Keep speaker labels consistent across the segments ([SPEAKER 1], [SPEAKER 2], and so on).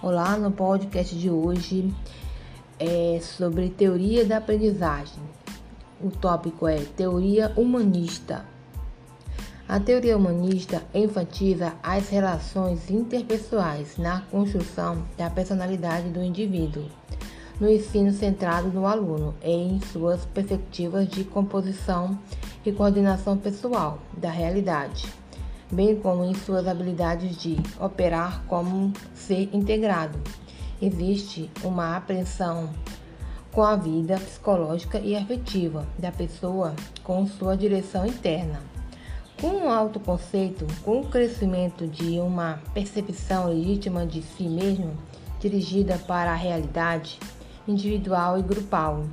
[SPEAKER 1] Olá, no podcast de hoje é sobre teoria da aprendizagem. O tópico é teoria humanista. A teoria humanista enfatiza as relações interpessoais na construção da personalidade do indivíduo, no ensino centrado no aluno em suas perspectivas de composição e coordenação pessoal da realidade bem como em suas habilidades de operar como ser integrado. Existe uma apreensão com a vida psicológica e afetiva da pessoa com sua direção interna. Com o autoconceito, com o crescimento de uma percepção legítima de si mesmo, dirigida para a realidade individual e grupal.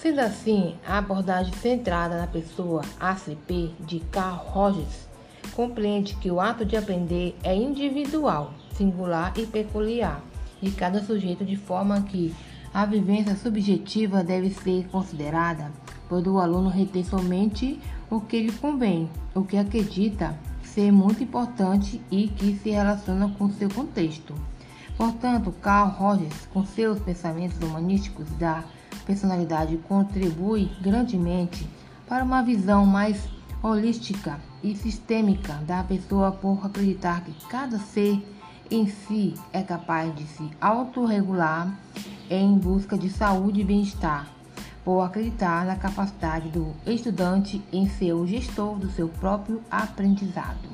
[SPEAKER 1] Sendo assim, a abordagem centrada na pessoa ACP de Carl Rogers compreende que o ato de aprender é individual, singular e peculiar de cada sujeito, de forma que a vivência subjetiva deve ser considerada, pois o aluno retém somente o que lhe convém, o que acredita ser muito importante e que se relaciona com seu contexto. Portanto, Carl Rogers, com seus pensamentos humanísticos da personalidade, contribui grandemente para uma visão mais holística e sistêmica da pessoa por acreditar que cada ser em si é capaz de se autorregular em busca de saúde e bem-estar, por acreditar na capacidade do estudante em ser o gestor do seu próprio aprendizado.